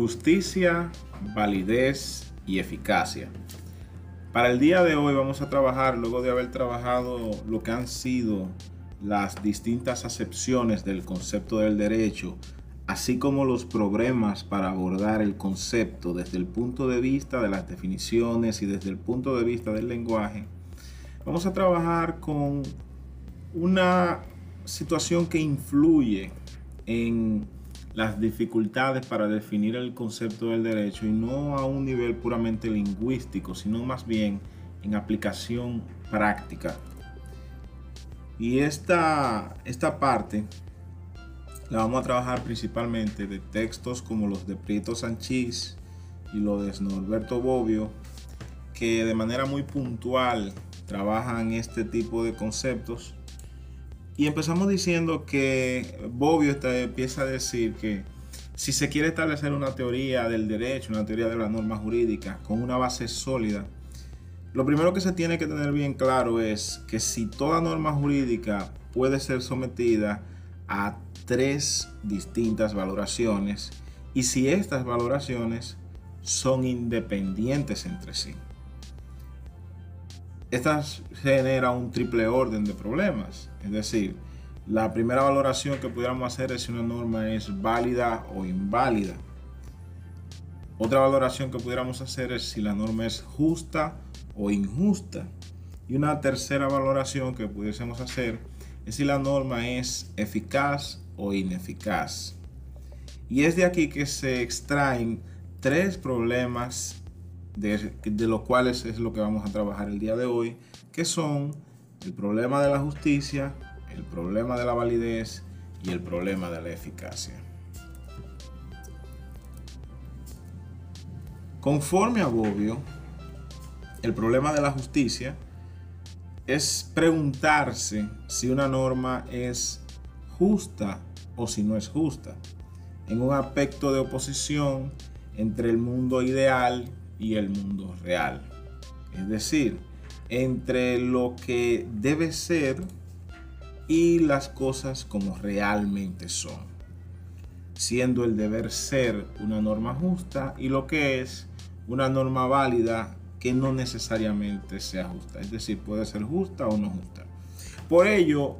Justicia, validez y eficacia. Para el día de hoy vamos a trabajar, luego de haber trabajado lo que han sido las distintas acepciones del concepto del derecho, así como los problemas para abordar el concepto desde el punto de vista de las definiciones y desde el punto de vista del lenguaje, vamos a trabajar con una situación que influye en las dificultades para definir el concepto del derecho y no a un nivel puramente lingüístico, sino más bien en aplicación práctica. Y esta, esta parte la vamos a trabajar principalmente de textos como los de Prieto Sanchís y los de Norberto Bobbio, que de manera muy puntual trabajan este tipo de conceptos y empezamos diciendo que Bobbio empieza a decir que si se quiere establecer una teoría del derecho, una teoría de la norma jurídica con una base sólida, lo primero que se tiene que tener bien claro es que si toda norma jurídica puede ser sometida a tres distintas valoraciones y si estas valoraciones son independientes entre sí. Estas genera un triple orden de problemas. Es decir, la primera valoración que pudiéramos hacer es si una norma es válida o inválida. Otra valoración que pudiéramos hacer es si la norma es justa o injusta. Y una tercera valoración que pudiésemos hacer es si la norma es eficaz o ineficaz. Y es de aquí que se extraen tres problemas de, de los cuales es lo que vamos a trabajar el día de hoy, que son el problema de la justicia, el problema de la validez y el problema de la eficacia. Conforme a Bobbio, el problema de la justicia es preguntarse si una norma es justa o si no es justa, en un aspecto de oposición entre el mundo ideal y el mundo real. Es decir, entre lo que debe ser y las cosas como realmente son, siendo el deber ser una norma justa y lo que es una norma válida que no necesariamente sea justa, es decir, puede ser justa o no justa. Por ello,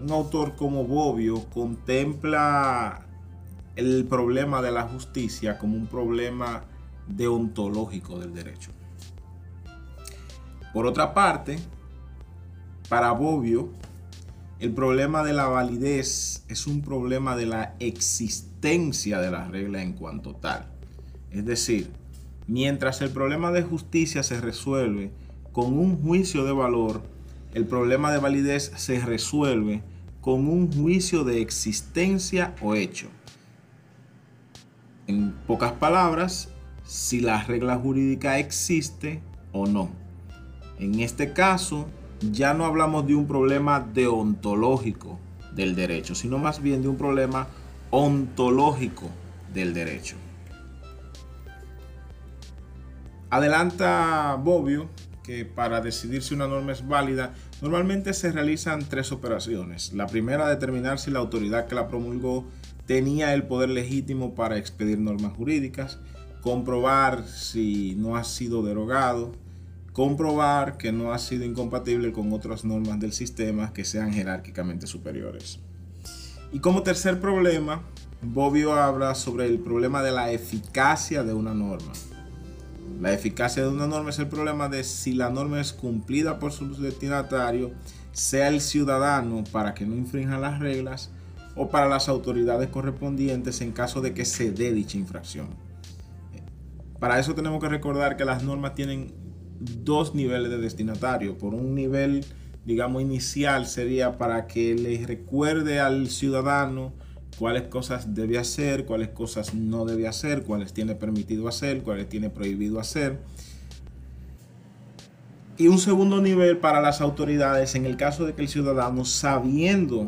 un autor como Bobbio contempla el problema de la justicia como un problema deontológico del derecho. Por otra parte, para Bobbio, el problema de la validez es un problema de la existencia de la regla en cuanto tal. Es decir, mientras el problema de justicia se resuelve con un juicio de valor, el problema de validez se resuelve con un juicio de existencia o hecho. En pocas palabras, si la regla jurídica existe o no. En este caso, ya no hablamos de un problema deontológico del derecho, sino más bien de un problema ontológico del derecho. Adelanta Bobbio que para decidir si una norma es válida, normalmente se realizan tres operaciones. La primera, determinar si la autoridad que la promulgó tenía el poder legítimo para expedir normas jurídicas, comprobar si no ha sido derogado, comprobar que no ha sido incompatible con otras normas del sistema que sean jerárquicamente superiores. Y como tercer problema, Bobbio habla sobre el problema de la eficacia de una norma. La eficacia de una norma es el problema de si la norma es cumplida por su destinatario, sea el ciudadano para que no infrinja las reglas o para las autoridades correspondientes en caso de que se dé dicha infracción. Para eso tenemos que recordar que las normas tienen dos niveles de destinatario. Por un nivel, digamos, inicial sería para que le recuerde al ciudadano cuáles cosas debe hacer, cuáles cosas no debe hacer, cuáles tiene permitido hacer, cuáles tiene prohibido hacer. Y un segundo nivel para las autoridades en el caso de que el ciudadano, sabiendo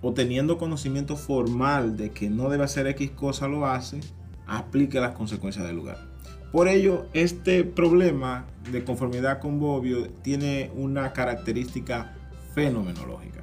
o teniendo conocimiento formal de que no debe hacer X cosa, lo hace, aplique las consecuencias del lugar. Por ello, este problema de conformidad con Bobbio tiene una característica fenomenológica.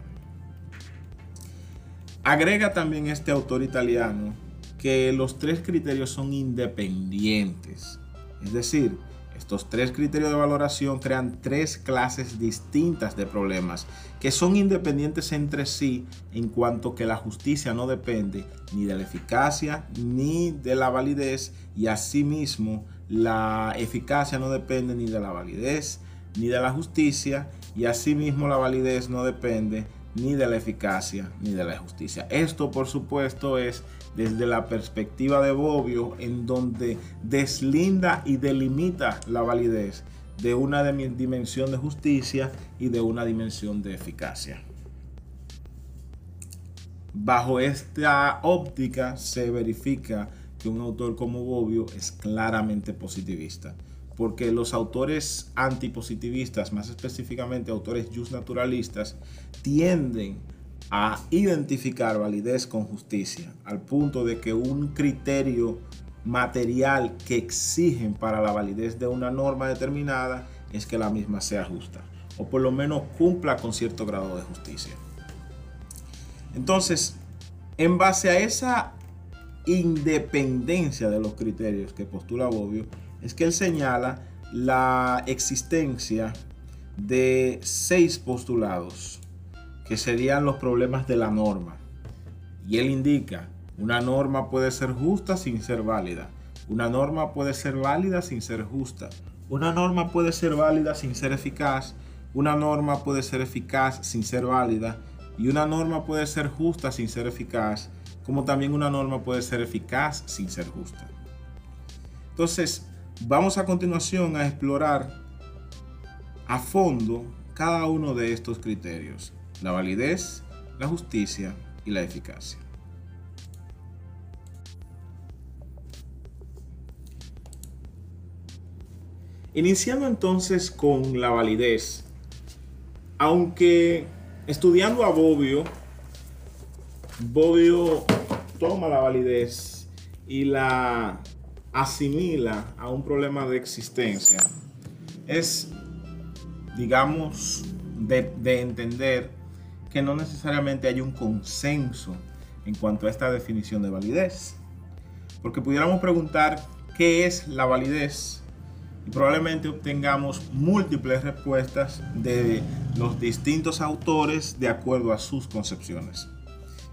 Agrega también este autor italiano que los tres criterios son independientes. Es decir, estos tres criterios de valoración crean tres clases distintas de problemas que son independientes entre sí en cuanto que la justicia no depende ni de la eficacia ni de la validez y asimismo la eficacia no depende ni de la validez ni de la justicia y asimismo la validez no depende ni de la eficacia ni de la justicia. Esto por supuesto es desde la perspectiva de Bobbio, en donde deslinda y delimita la validez de una dimensión de justicia y de una dimensión de eficacia. Bajo esta óptica se verifica que un autor como Bobbio es claramente positivista, porque los autores antipositivistas, más específicamente autores naturalistas, tienden a identificar validez con justicia, al punto de que un criterio material que exigen para la validez de una norma determinada es que la misma sea justa, o por lo menos cumpla con cierto grado de justicia. Entonces, en base a esa independencia de los criterios que postula Bobbio, es que él señala la existencia de seis postulados que serían los problemas de la norma. Y él indica, una norma puede ser justa sin ser válida. Una norma puede ser válida sin ser justa. Una norma puede ser válida sin ser eficaz. Una norma puede ser eficaz sin ser válida. Y una norma puede ser justa sin ser eficaz. Como también una norma puede ser eficaz sin ser justa. Entonces, vamos a continuación a explorar a fondo cada uno de estos criterios la validez, la justicia y la eficacia. Iniciando entonces con la validez, aunque estudiando a Bobbio, Bobbio toma la validez y la asimila a un problema de existencia, es, digamos, de, de entender que no necesariamente hay un consenso en cuanto a esta definición de validez. Porque pudiéramos preguntar qué es la validez y probablemente obtengamos múltiples respuestas de los distintos autores de acuerdo a sus concepciones.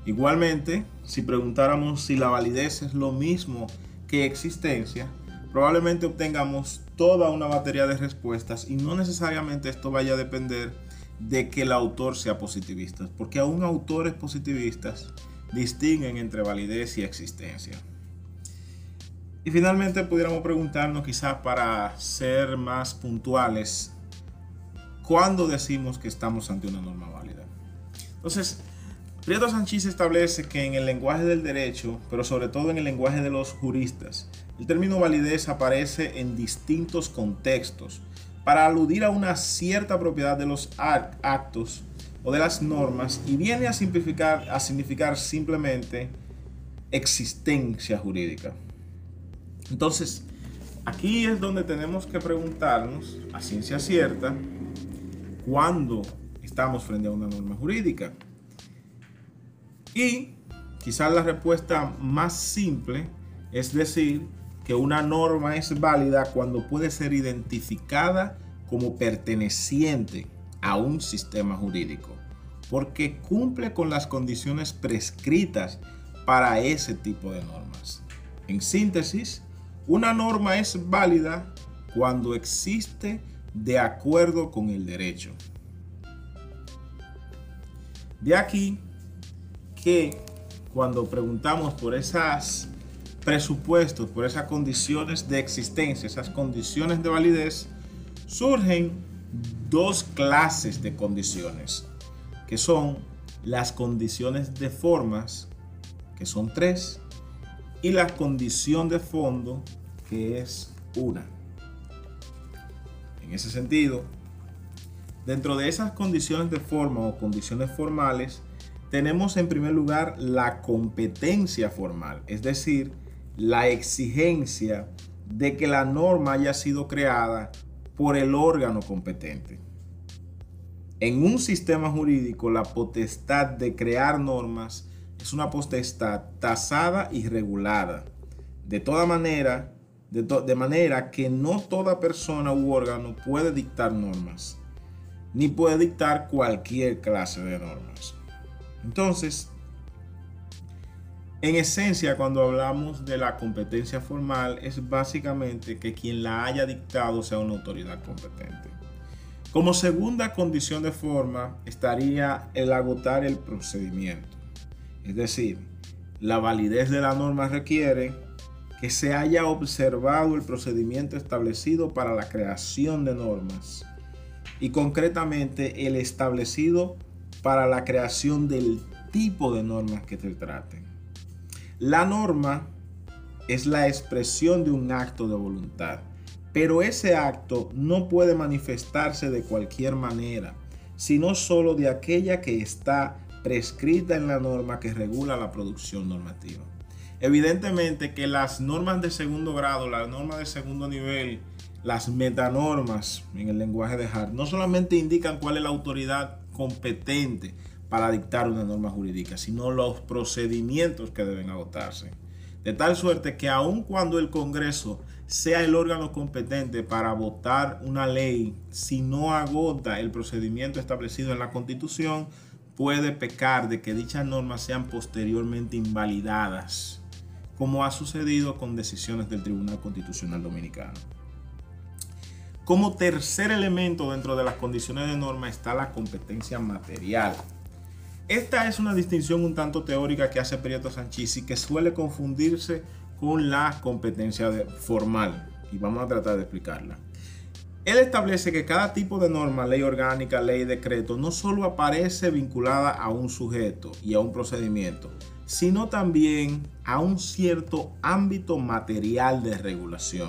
Igualmente, si preguntáramos si la validez es lo mismo que existencia, probablemente obtengamos toda una batería de respuestas y no necesariamente esto vaya a depender de que el autor sea positivista, porque aún autores positivistas distinguen entre validez y existencia. Y finalmente pudiéramos preguntarnos quizás para ser más puntuales, ¿cuándo decimos que estamos ante una norma válida? Entonces, Prieto Sanchís establece que en el lenguaje del derecho, pero sobre todo en el lenguaje de los juristas, el término validez aparece en distintos contextos para aludir a una cierta propiedad de los actos o de las normas y viene a significar simplemente existencia jurídica. Entonces, aquí es donde tenemos que preguntarnos a ciencia cierta cuándo estamos frente a una norma jurídica. Y quizás la respuesta más simple es decir que una norma es válida cuando puede ser identificada como perteneciente a un sistema jurídico, porque cumple con las condiciones prescritas para ese tipo de normas. En síntesis, una norma es válida cuando existe de acuerdo con el derecho. De aquí que cuando preguntamos por esas presupuestos, por esas condiciones de existencia, esas condiciones de validez, surgen dos clases de condiciones, que son las condiciones de formas, que son tres, y la condición de fondo, que es una. En ese sentido, dentro de esas condiciones de forma o condiciones formales, tenemos en primer lugar la competencia formal, es decir, la exigencia de que la norma haya sido creada por el órgano competente. En un sistema jurídico, la potestad de crear normas es una potestad tasada y regulada. De toda manera, de, de, manera que no toda persona u órgano puede dictar normas, ni puede dictar cualquier clase de normas. Entonces, en esencia, cuando hablamos de la competencia formal, es básicamente que quien la haya dictado sea una autoridad competente. Como segunda condición de forma estaría el agotar el procedimiento. Es decir, la validez de la norma requiere que se haya observado el procedimiento establecido para la creación de normas y concretamente el establecido para la creación del tipo de normas que se traten. La norma es la expresión de un acto de voluntad, pero ese acto no puede manifestarse de cualquier manera, sino solo de aquella que está prescrita en la norma que regula la producción normativa. Evidentemente que las normas de segundo grado, las normas de segundo nivel, las metanormas en el lenguaje de Hart, no solamente indican cuál es la autoridad competente, para dictar una norma jurídica, sino los procedimientos que deben agotarse. De tal suerte que aun cuando el Congreso sea el órgano competente para votar una ley, si no agota el procedimiento establecido en la Constitución, puede pecar de que dichas normas sean posteriormente invalidadas, como ha sucedido con decisiones del Tribunal Constitucional Dominicano. Como tercer elemento dentro de las condiciones de norma está la competencia material. Esta es una distinción un tanto teórica que hace Prieto Sanchis y que suele confundirse con la competencia formal. Y vamos a tratar de explicarla. Él establece que cada tipo de norma, ley orgánica, ley, decreto, no solo aparece vinculada a un sujeto y a un procedimiento, sino también a un cierto ámbito material de regulación.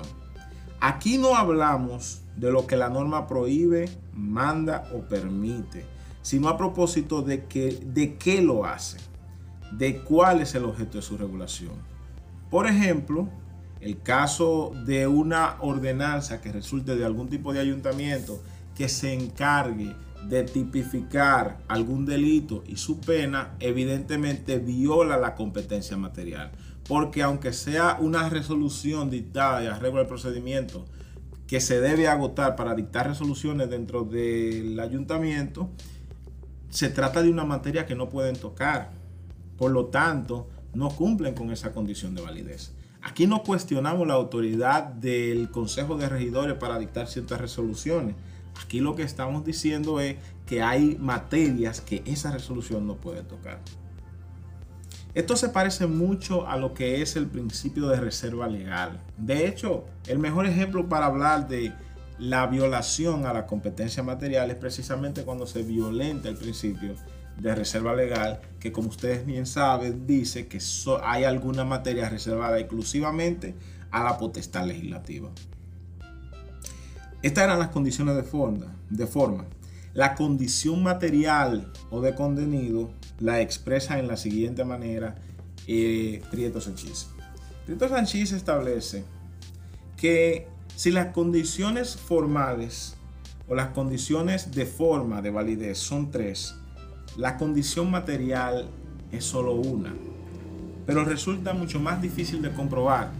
Aquí no hablamos de lo que la norma prohíbe, manda o permite, sino a propósito de, que, de qué lo hace, de cuál es el objeto de su regulación. Por ejemplo, el caso de una ordenanza que resulte de algún tipo de ayuntamiento que se encargue de tipificar algún delito y su pena, evidentemente viola la competencia material. Porque aunque sea una resolución dictada y arreglo el procedimiento que se debe agotar para dictar resoluciones dentro del ayuntamiento, se trata de una materia que no pueden tocar. Por lo tanto, no cumplen con esa condición de validez. Aquí no cuestionamos la autoridad del Consejo de Regidores para dictar ciertas resoluciones. Aquí lo que estamos diciendo es que hay materias que esa resolución no puede tocar. Esto se parece mucho a lo que es el principio de reserva legal. De hecho, el mejor ejemplo para hablar de la violación a la competencia material es precisamente cuando se violenta el principio de reserva legal, que como ustedes bien saben, dice que hay alguna materia reservada exclusivamente a la potestad legislativa. Estas eran las condiciones de forma. De forma. La condición material o de contenido la expresa en la siguiente manera eh, Prieto Sanchís. Prieto Sanchís establece que si las condiciones formales o las condiciones de forma de validez son tres, la condición material es solo una, pero resulta mucho más difícil de comprobar,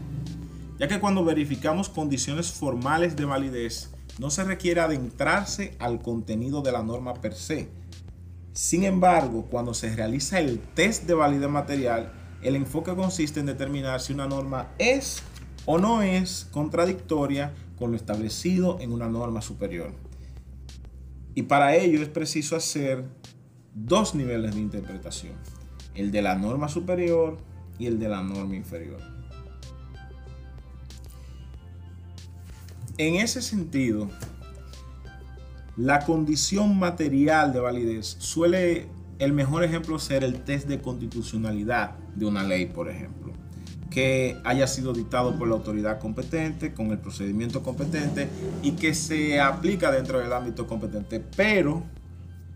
ya que cuando verificamos condiciones formales de validez, no se requiere adentrarse al contenido de la norma per se. Sin embargo, cuando se realiza el test de validez material, el enfoque consiste en determinar si una norma es o no es contradictoria con lo establecido en una norma superior. Y para ello es preciso hacer dos niveles de interpretación, el de la norma superior y el de la norma inferior. En ese sentido, la condición material de validez suele, el mejor ejemplo ser el test de constitucionalidad de una ley, por ejemplo que haya sido dictado por la autoridad competente, con el procedimiento competente y que se aplica dentro del ámbito competente, pero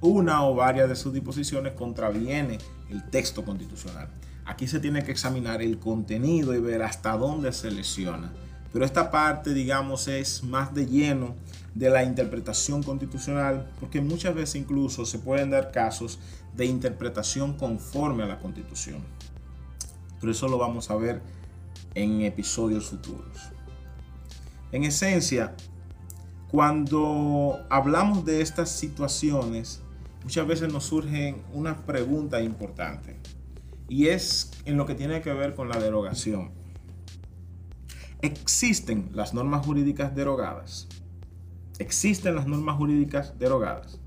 una o varias de sus disposiciones contraviene el texto constitucional. Aquí se tiene que examinar el contenido y ver hasta dónde se lesiona. Pero esta parte, digamos, es más de lleno de la interpretación constitucional, porque muchas veces incluso se pueden dar casos de interpretación conforme a la constitución. Pero eso lo vamos a ver en episodios futuros. En esencia, cuando hablamos de estas situaciones, muchas veces nos surgen una pregunta importante y es en lo que tiene que ver con la derogación. ¿Existen las normas jurídicas derogadas? ¿Existen las normas jurídicas derogadas?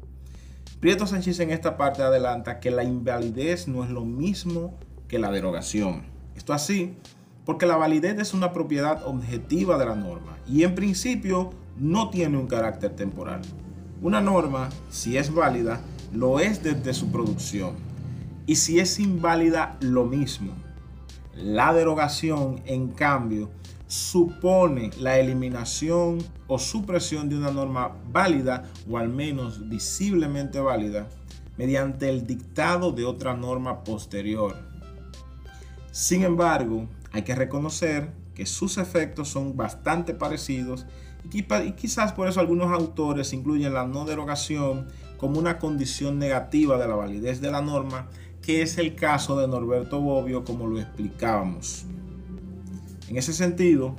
Prieto Sánchez en esta parte adelanta que la invalidez no es lo mismo que la derogación. Esto así porque la validez es una propiedad objetiva de la norma y en principio no tiene un carácter temporal. Una norma, si es válida, lo es desde su producción. Y si es inválida, lo mismo. La derogación, en cambio, supone la eliminación o supresión de una norma válida o al menos visiblemente válida mediante el dictado de otra norma posterior. Sin embargo, hay que reconocer que sus efectos son bastante parecidos y quizás por eso algunos autores incluyen la no derogación como una condición negativa de la validez de la norma, que es el caso de Norberto Bobbio como lo explicábamos. En ese sentido,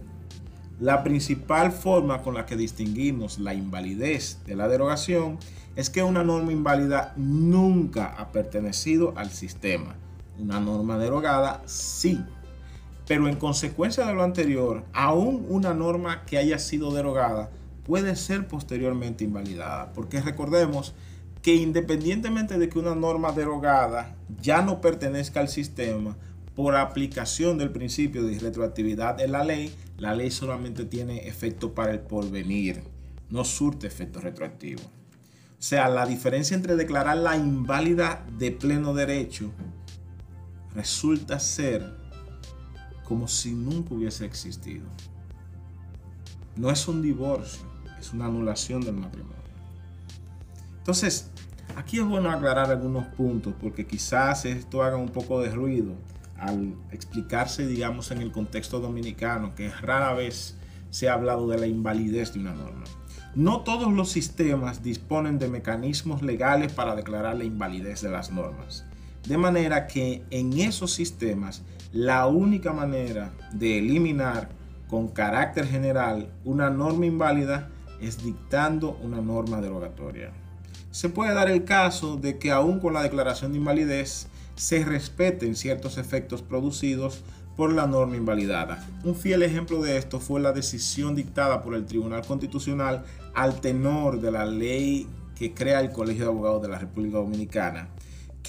la principal forma con la que distinguimos la invalidez de la derogación es que una norma inválida nunca ha pertenecido al sistema. Una norma derogada sí pero en consecuencia de lo anterior, aún una norma que haya sido derogada puede ser posteriormente invalidada, porque recordemos que independientemente de que una norma derogada ya no pertenezca al sistema, por aplicación del principio de retroactividad de la ley, la ley solamente tiene efecto para el porvenir, no surte efecto retroactivo. O sea, la diferencia entre declararla inválida de pleno derecho resulta ser como si nunca hubiese existido. No es un divorcio, es una anulación del matrimonio. Entonces, aquí es bueno aclarar algunos puntos porque quizás esto haga un poco de ruido al explicarse, digamos, en el contexto dominicano, que rara vez se ha hablado de la invalidez de una norma. No todos los sistemas disponen de mecanismos legales para declarar la invalidez de las normas. De manera que en esos sistemas la única manera de eliminar con carácter general una norma inválida es dictando una norma derogatoria. Se puede dar el caso de que aún con la declaración de invalidez se respeten ciertos efectos producidos por la norma invalidada. Un fiel ejemplo de esto fue la decisión dictada por el Tribunal Constitucional al tenor de la ley que crea el Colegio de Abogados de la República Dominicana,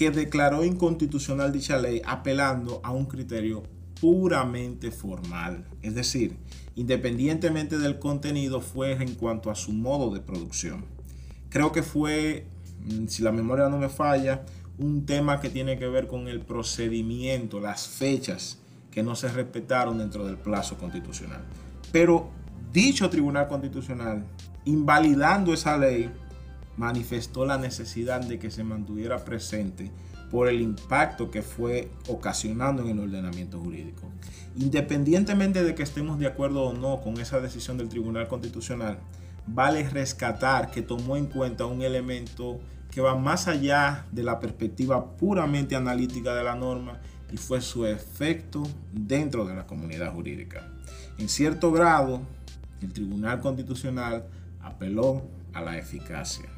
que declaró inconstitucional dicha ley apelando a un criterio puramente formal. Es decir, independientemente del contenido, fue en cuanto a su modo de producción. Creo que fue, mm, si la memoria no me falla, un tema que tiene que ver con el procedimiento, las fechas que no se respetaron dentro del plazo constitucional. Pero dicho Tribunal Constitucional, invalidando esa ley, manifestó la necesidad de que se mantuviera presente por el impacto que fue ocasionando en el ordenamiento jurídico. Independientemente de que estemos de acuerdo o no con esa decisión del Tribunal Constitucional, vale rescatar que tomó en cuenta un elemento que va más allá de la perspectiva puramente analítica de la norma y fue su efecto dentro de la comunidad jurídica. En cierto grado, el Tribunal Constitucional apeló a la eficacia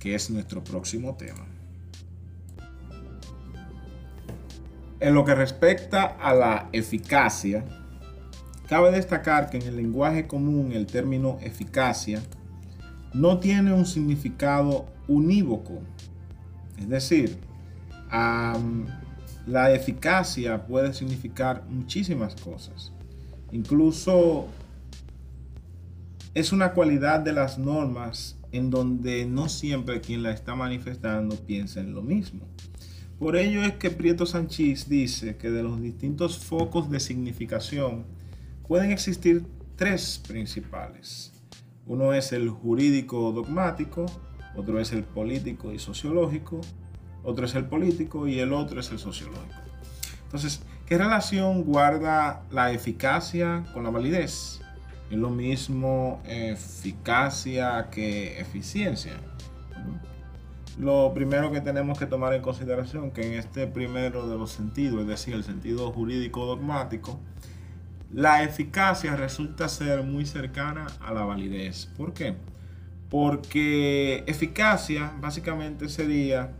que es nuestro próximo tema. En lo que respecta a la eficacia, cabe destacar que en el lenguaje común el término eficacia no tiene un significado unívoco. Es decir, la eficacia puede significar muchísimas cosas. Incluso es una cualidad de las normas en donde no siempre quien la está manifestando piensa en lo mismo. Por ello es que Prieto Sanchís dice que de los distintos focos de significación pueden existir tres principales. Uno es el jurídico dogmático, otro es el político y sociológico, otro es el político y el otro es el sociológico. Entonces, ¿Qué relación guarda la eficacia con la validez? Es lo mismo eficacia que eficiencia. Lo primero que tenemos que tomar en consideración que en este primero de los sentidos, es decir, el sentido jurídico dogmático, la eficacia resulta ser muy cercana a la validez. ¿Por qué? Porque eficacia básicamente sería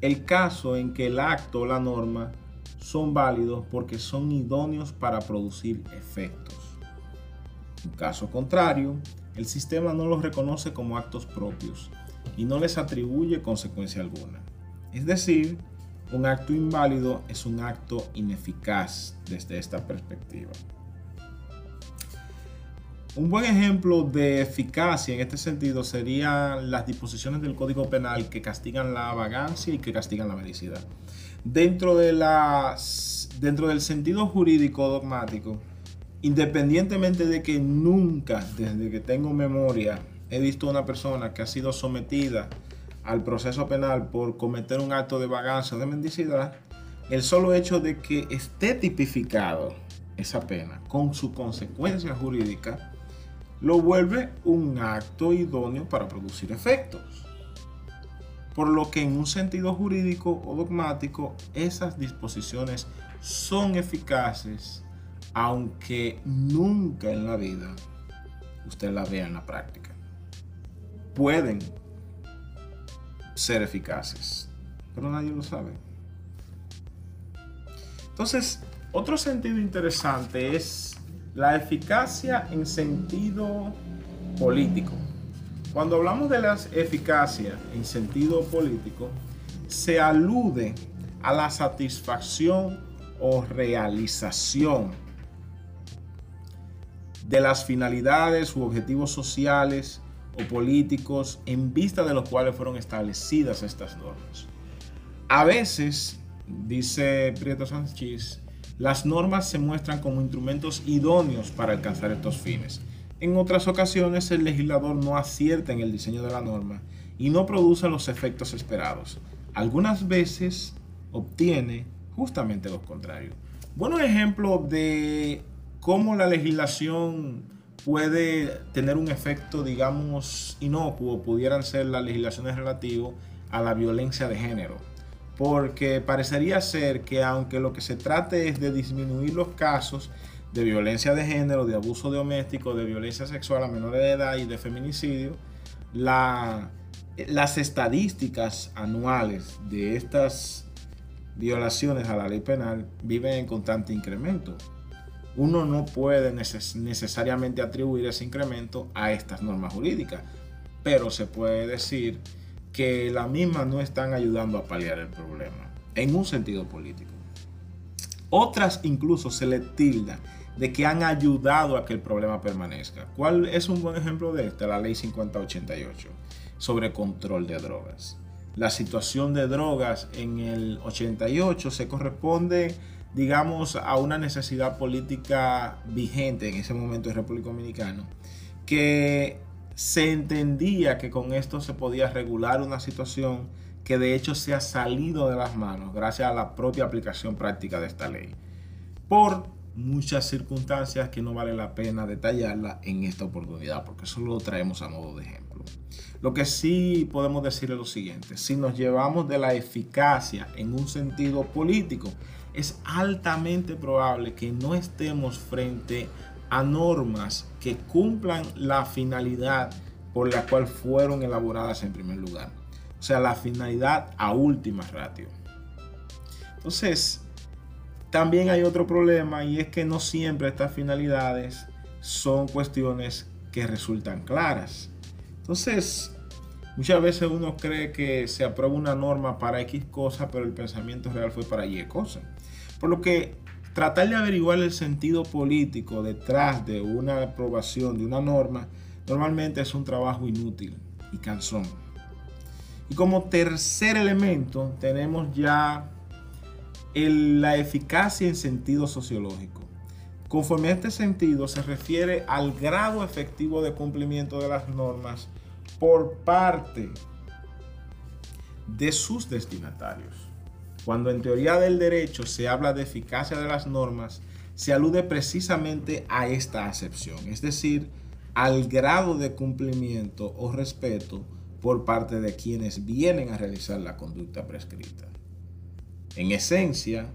el caso en que el acto o la norma son válidos porque son idóneos para producir efectos. En caso contrario, el sistema no los reconoce como actos propios y no les atribuye consecuencia alguna. Es decir, un acto inválido es un acto ineficaz desde esta perspectiva. Un buen ejemplo de eficacia en este sentido serían las disposiciones del Código Penal que castigan la vagancia y que castigan la medicidad. Dentro, de las, dentro del sentido jurídico dogmático, independientemente de que nunca, desde que tengo memoria, he visto una persona que ha sido sometida al proceso penal por cometer un acto de vagancia o de mendicidad, el solo hecho de que esté tipificado esa pena con su consecuencia jurídica lo vuelve un acto idóneo para producir efectos. Por lo que en un sentido jurídico o dogmático, esas disposiciones son eficaces, aunque nunca en la vida usted la vea en la práctica. Pueden ser eficaces, pero nadie lo sabe. Entonces, otro sentido interesante es la eficacia en sentido político. Cuando hablamos de la eficacia en sentido político, se alude a la satisfacción o realización de las finalidades u objetivos sociales o políticos en vista de los cuales fueron establecidas estas normas. A veces, dice Prieto Sánchez, las normas se muestran como instrumentos idóneos para alcanzar estos fines. En otras ocasiones el legislador no acierta en el diseño de la norma y no produce los efectos esperados. Algunas veces obtiene justamente lo contrario. Bueno ejemplo de cómo la legislación puede tener un efecto, digamos, inocuo, pudieran ser las legislaciones relativas a la violencia de género porque parecería ser que aunque lo que se trate es de disminuir los casos de violencia de género, de abuso doméstico, de violencia sexual a menores de edad y de feminicidio, las estadísticas anuales de estas violaciones a la ley penal viven en constante incremento. Uno no puede necesariamente atribuir ese incremento a estas normas jurídicas, pero se puede decir que las mismas no están ayudando a paliar el problema, en un sentido político. Otras incluso se le tilda de que han ayudado a que el problema permanezca. ¿Cuál es un buen ejemplo de esta? La ley 5088 sobre control de drogas. La situación de drogas en el 88 se corresponde, digamos, a una necesidad política vigente en ese momento en República Dominicana, que se entendía que con esto se podía regular una situación que de hecho se ha salido de las manos gracias a la propia aplicación práctica de esta ley. Por muchas circunstancias que no vale la pena detallarla en esta oportunidad, porque solo lo traemos a modo de ejemplo. Lo que sí podemos decir es lo siguiente, si nos llevamos de la eficacia en un sentido político, es altamente probable que no estemos frente a normas que cumplan la finalidad por la cual fueron elaboradas en primer lugar. O sea, la finalidad a última ratio. Entonces, también hay otro problema y es que no siempre estas finalidades son cuestiones que resultan claras. Entonces, muchas veces uno cree que se aprueba una norma para X cosa, pero el pensamiento real fue para Y cosa. Por lo que tratar de averiguar el sentido político detrás de una aprobación de una norma normalmente es un trabajo inútil y cansón. Y como tercer elemento tenemos ya la eficacia en sentido sociológico. Conforme a este sentido se refiere al grado efectivo de cumplimiento de las normas por parte de sus destinatarios. Cuando en teoría del derecho se habla de eficacia de las normas, se alude precisamente a esta acepción, es decir, al grado de cumplimiento o respeto por parte de quienes vienen a realizar la conducta prescrita. En esencia,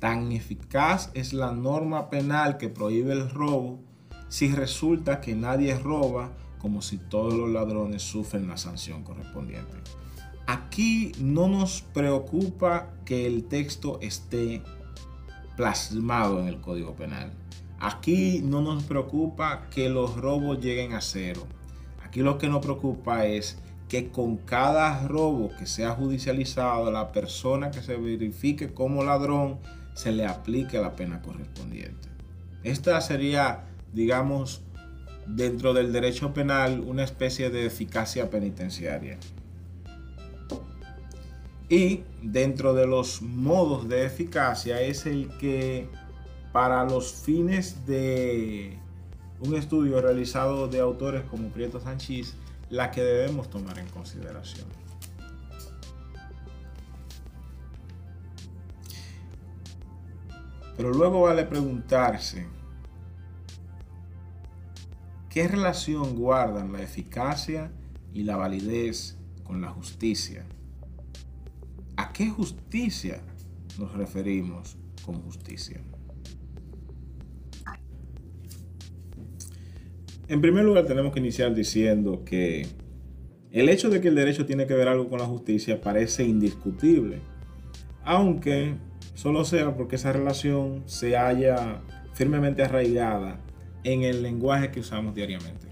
tan eficaz es la norma penal que prohíbe el robo si resulta que nadie roba como si todos los ladrones sufren la sanción correspondiente. Aquí no nos preocupa que el texto esté plasmado en el Código Penal. Aquí no nos preocupa que los robos lleguen a cero. Aquí lo que nos preocupa es que con cada robo que sea judicializado, la persona que se verifique como ladrón se le aplique la pena correspondiente. Esta sería digamos, dentro del derecho penal una especie de eficacia penitenciaria. Y dentro de los modos de eficacia es el que para los fines de un estudio realizado de autores como Prieto Sánchez, la que debemos tomar en consideración. Pero luego vale preguntarse, ¿Qué relación guardan la eficacia y la validez con la justicia? ¿A qué justicia nos referimos con justicia? En primer lugar, tenemos que iniciar diciendo que el hecho de que el derecho tiene que ver algo con la justicia parece indiscutible, aunque solo sea porque esa relación se haya firmemente arraigada en el lenguaje que usamos diariamente.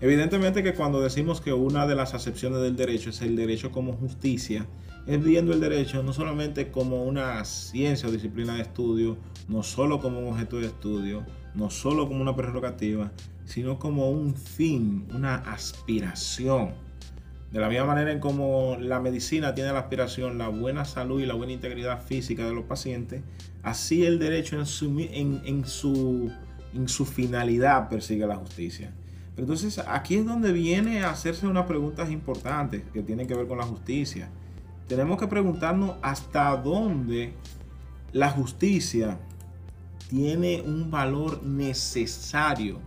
Evidentemente que cuando decimos que una de las acepciones del derecho es el derecho como justicia, es viendo el derecho no solamente como una ciencia o disciplina de estudio, no solo como un objeto de estudio, no solo como una prerrogativa, sino como un fin, una aspiración. De la misma manera en como la medicina tiene la aspiración, la buena salud y la buena integridad física de los pacientes, así el derecho en su, en su finalidad persigue la justicia. Pero entonces aquí es donde viene a hacerse unas preguntas importantes que tienen que ver con la justicia. Tenemos que preguntarnos hasta dónde la justicia tiene un valor necesario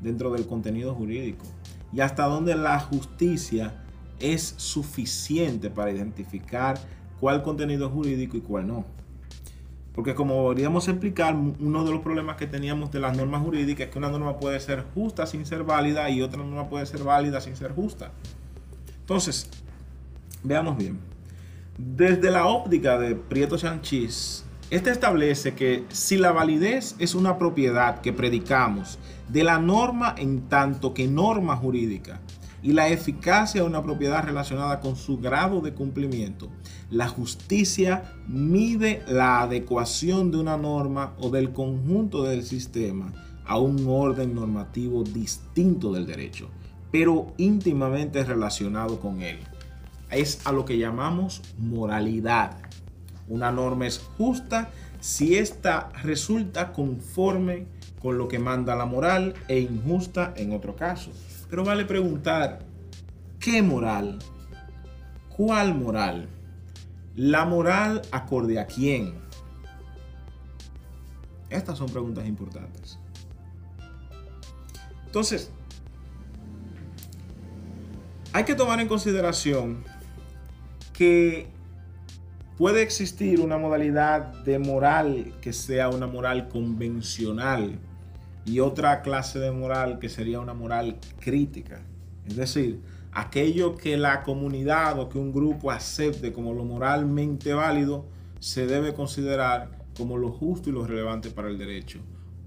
dentro del contenido jurídico y hasta dónde la justicia es suficiente para identificar cuál contenido jurídico y cuál no. Porque como podríamos explicar, uno de los problemas que teníamos de las normas jurídicas es que una norma puede ser justa sin ser válida y otra norma puede ser válida sin ser justa. Entonces, veamos bien. Desde la óptica de Prieto Sanchis, este establece que si la validez es una propiedad que predicamos de la norma en tanto que norma jurídica, y la eficacia de una propiedad relacionada con su grado de cumplimiento. La justicia mide la adecuación de una norma o del conjunto del sistema a un orden normativo distinto del derecho, pero íntimamente relacionado con él. Es a lo que llamamos moralidad. Una norma es justa si ésta resulta conforme con lo que manda la moral e injusta en otro caso. Pero vale preguntar, ¿qué moral? ¿Cuál moral? ¿La moral acorde a quién? Estas son preguntas importantes. Entonces, hay que tomar en consideración que puede existir una modalidad de moral que sea una moral convencional y otra clase de moral que sería una moral crítica. Es decir, aquello que la comunidad o que un grupo acepte como lo moralmente válido se debe considerar como lo justo y lo relevante para el derecho.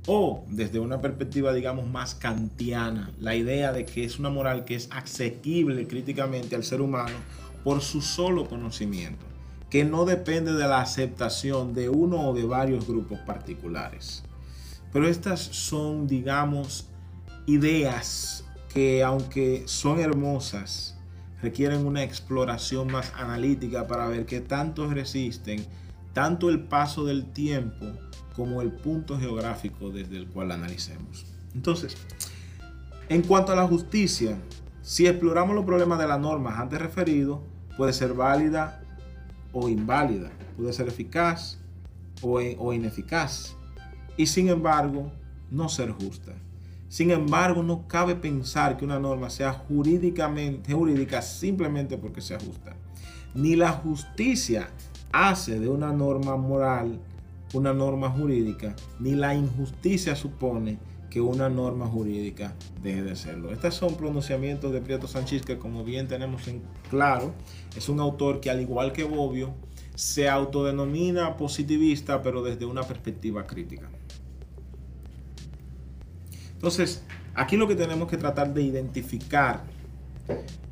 O desde una perspectiva, digamos, más kantiana, la idea de que es una moral que es asequible críticamente al ser humano por su solo conocimiento, que no depende de la aceptación de uno o de varios grupos particulares. Pero estas son, digamos, ideas que aunque son hermosas, requieren una exploración más analítica para ver qué tanto resisten tanto el paso del tiempo como el punto geográfico desde el cual analicemos. Entonces, en cuanto a la justicia, si exploramos los problemas de las normas antes referidos, puede ser válida o inválida. puede ser eficaz o, o ineficaz. Y sin embargo, no ser justa. Sin embargo, no cabe pensar que una norma sea jurídicamente jurídica simplemente porque sea justa. Ni la justicia hace de una norma moral una norma jurídica, ni la injusticia supone que una norma jurídica deje de serlo. Estos son pronunciamientos de Prieto Sánchez que como bien tenemos en claro, es un autor que al igual que Bobbio, se autodenomina positivista pero desde una perspectiva crítica. Entonces, aquí lo que tenemos que tratar de identificar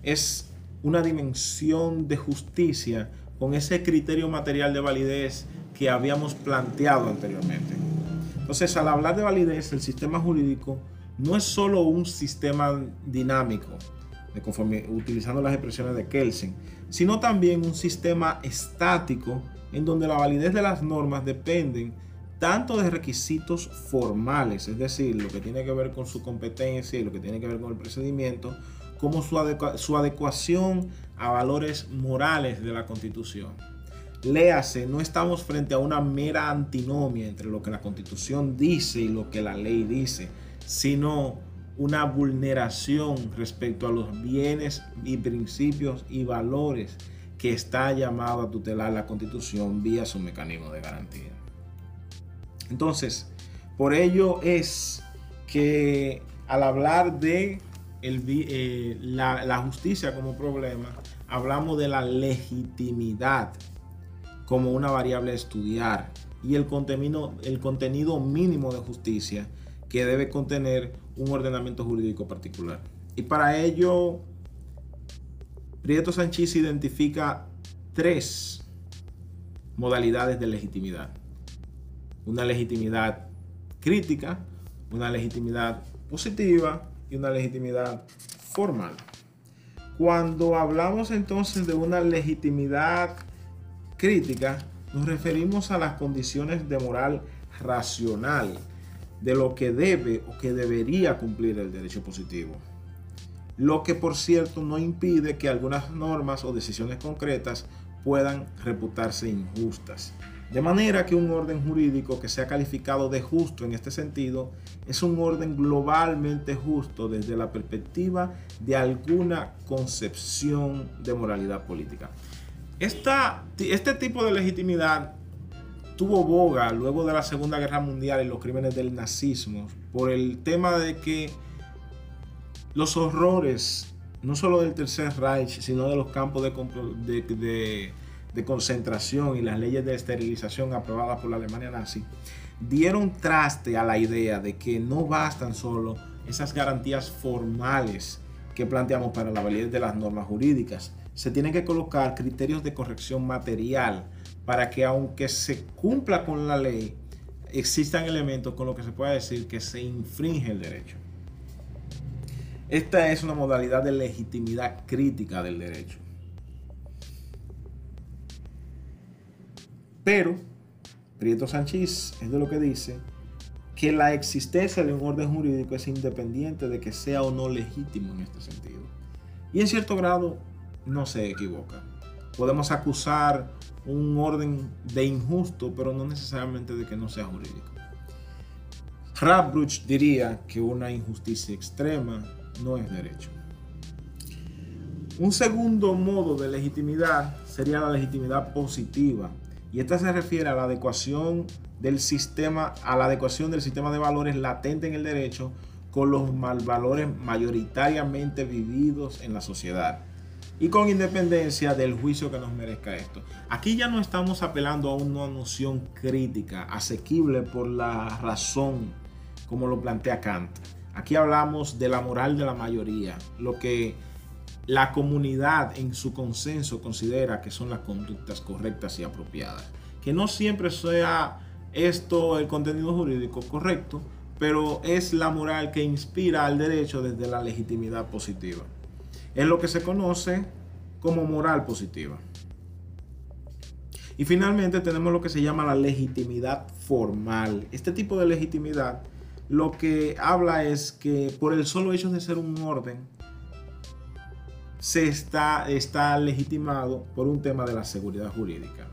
es una dimensión de justicia con ese criterio material de validez que habíamos planteado anteriormente. Entonces, al hablar de validez, el sistema jurídico no es solo un sistema dinámico, de conforme, utilizando las expresiones de Kelsen, sino también un sistema estático en donde la validez de las normas dependen tanto de requisitos formales, es decir, lo que tiene que ver con su competencia y lo que tiene que ver con el procedimiento, como su, su adecuación a valores morales de la Constitución. Léase, no estamos frente a una mera antinomia entre lo que la constitución dice y lo que la ley dice, sino una vulneración respecto a los bienes y principios y valores que está llamado a tutelar la constitución vía su mecanismo de garantía. Entonces, por ello es que al hablar de eh, la justicia como problema, hablamos de la legitimidad como una variable a estudiar y el contenido, el contenido mínimo de justicia que debe contener un ordenamiento jurídico particular. Y para ello, Prieto Sánchez identifica tres modalidades de legitimidad. Una legitimidad crítica, una legitimidad positiva y una legitimidad formal. Cuando hablamos entonces de una legitimidad crítica, nos referimos a las condiciones de moral racional de lo que debe o que debería cumplir el derecho positivo. Lo que por cierto no impide que algunas normas o decisiones concretas puedan reputarse injustas. De manera que un orden jurídico que sea calificado de justo en este sentido es un orden globalmente justo desde la perspectiva de alguna concepción de moralidad política este tipo de legitimidad tuvo boga luego de la Segunda Guerra Mundial y los crímenes del nazismo por el tema de que los horrores, no solo del Tercer Reich, sino de los campos de, de concentración y las leyes de esterilización aprobadas por la Alemania nazi, dieron traste a la idea de que no bastan solo esas garantías formales que planteamos para la validez de las normas jurídicas, se tienen que colocar criterios de corrección material para que aunque se cumpla con la ley, existan elementos con los que se pueda decir que se infringe el derecho. Esta es una modalidad de legitimidad crítica del derecho. Pero, Prieto Sánchez es de lo que dice que la existencia de un orden jurídico es independiente de que sea o no legítimo en este sentido. Y en cierto grado no se equivoca. Podemos acusar un orden de injusto, pero no necesariamente de que no sea jurídico. Radbruch diría que una injusticia extrema no es derecho. Un segundo modo de legitimidad sería la legitimidad positiva, y esta se refiere a la adecuación del sistema, a la adecuación del sistema de valores latente en el derecho con los malvalores mayoritariamente vividos en la sociedad y con independencia del juicio que nos merezca esto. Aquí ya no estamos apelando a una noción crítica, asequible por la razón, como lo plantea Kant. Aquí hablamos de la moral de la mayoría, lo que la comunidad en su consenso considera que son las conductas correctas y apropiadas. Que no siempre sea esto el contenido jurídico correcto, pero es la moral que inspira al derecho desde la legitimidad positiva es lo que se conoce como moral positiva. Y finalmente tenemos lo que se llama la legitimidad formal. Este tipo de legitimidad lo que habla es que por el solo hecho de ser un orden, se está, está legitimado por un tema de la seguridad jurídica.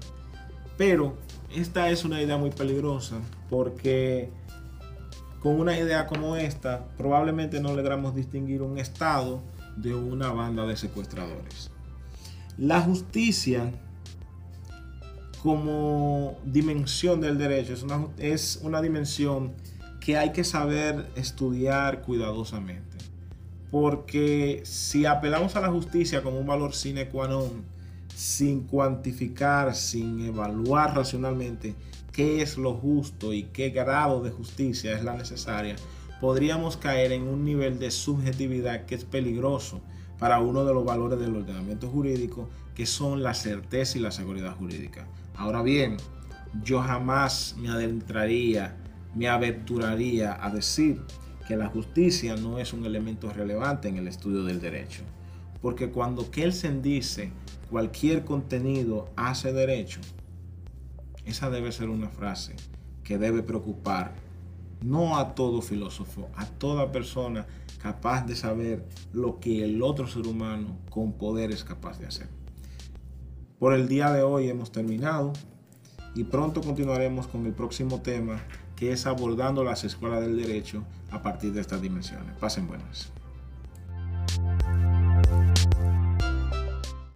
Pero esta es una idea muy peligrosa porque con una idea como esta probablemente no logramos distinguir un Estado de una banda de secuestradores. La justicia como dimensión del derecho es una, es una dimensión que hay que saber estudiar cuidadosamente. Porque si apelamos a la justicia como un valor sine qua non, sin cuantificar, sin evaluar racionalmente qué es lo justo y qué grado de justicia es la necesaria, podríamos caer en un nivel de subjetividad que es peligroso para uno de los valores del ordenamiento jurídico, que son la certeza y la seguridad jurídica. Ahora bien, yo jamás me adentraría, me aventuraría a decir que la justicia no es un elemento relevante en el estudio del derecho. Porque cuando Kelsen dice cualquier contenido hace derecho, esa debe ser una frase que debe preocupar no a todo filósofo, a toda persona capaz de saber lo que el otro ser humano con poder es capaz de hacer. Por el día de hoy hemos terminado y pronto continuaremos con el próximo tema que es abordando las escuelas del derecho a partir de estas dimensiones. Pasen buenas.